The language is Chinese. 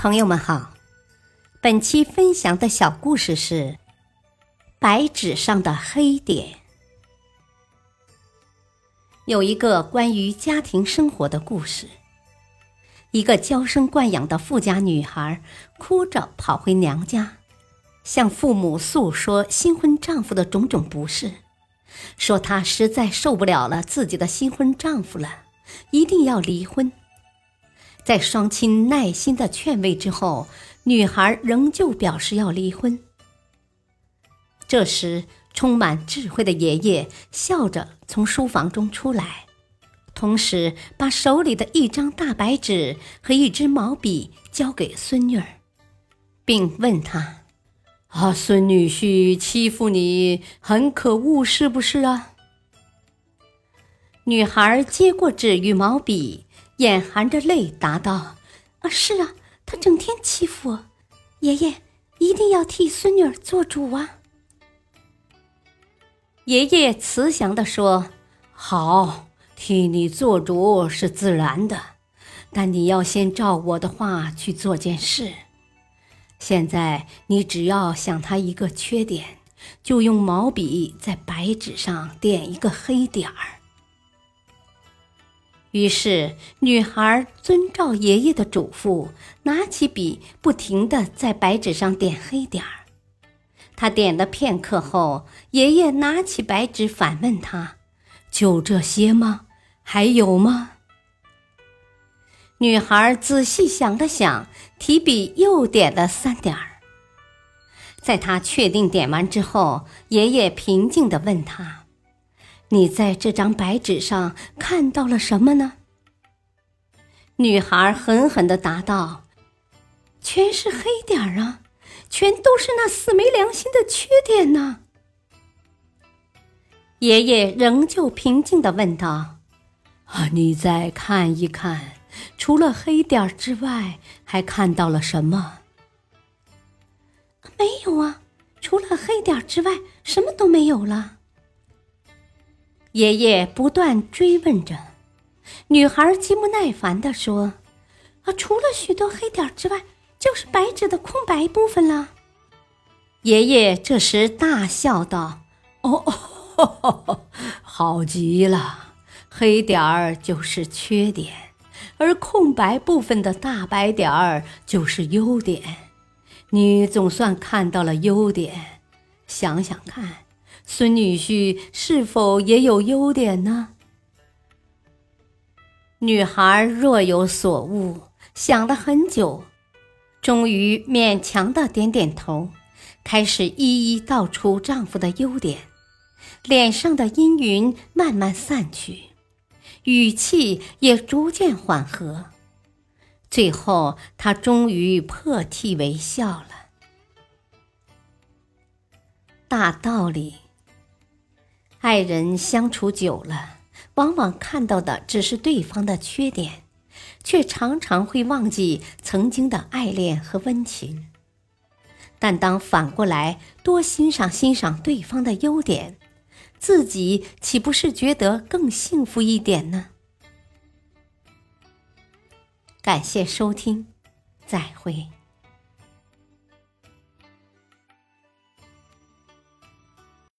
朋友们好，本期分享的小故事是《白纸上的黑点》。有一个关于家庭生活的故事：一个娇生惯养的富家女孩，哭着跑回娘家，向父母诉说新婚丈夫的种种不是，说她实在受不了了自己的新婚丈夫了，一定要离婚。在双亲耐心的劝慰之后，女孩仍旧表示要离婚。这时，充满智慧的爷爷笑着从书房中出来，同时把手里的一张大白纸和一支毛笔交给孙女儿，并问她：“啊，孙女婿欺负你很可恶，是不是啊？”女孩接过纸与毛笔。眼含着泪答道：“啊，是啊，他整天欺负我，爷爷一定要替孙女儿做主啊。”爷爷慈祥地说：“好，替你做主是自然的，但你要先照我的话去做件事。现在你只要想他一个缺点，就用毛笔在白纸上点一个黑点儿。”于是，女孩遵照爷爷的嘱咐，拿起笔，不停地在白纸上点黑点儿。她点了片刻后，爷爷拿起白纸反问她：“就这些吗？还有吗？”女孩仔细想了想，提笔又点了三点儿。在她确定点完之后，爷爷平静地问她。你在这张白纸上看到了什么呢？女孩狠狠的答道：“全是黑点儿啊，全都是那死没良心的缺点呢。”爷爷仍旧平静的问道：“啊，你再看一看，除了黑点儿之外，还看到了什么？”“没有啊，除了黑点儿之外，什么都没有了。”爷爷不断追问着，女孩极不耐烦地说：“啊，除了许多黑点之外，就是白纸的空白部分了。”爷爷这时大笑道：“哦，好极了，黑点儿就是缺点，而空白部分的大白点儿就是优点。你总算看到了优点，想想看。”孙女婿是否也有优点呢？女孩若有所悟，想了很久，终于勉强的点点头，开始一一道出丈夫的优点，脸上的阴云慢慢散去，语气也逐渐缓和，最后她终于破涕为笑了。大道理。爱人相处久了，往往看到的只是对方的缺点，却常常会忘记曾经的爱恋和温情。但当反过来多欣赏欣赏对方的优点，自己岂不是觉得更幸福一点呢？感谢收听，再会。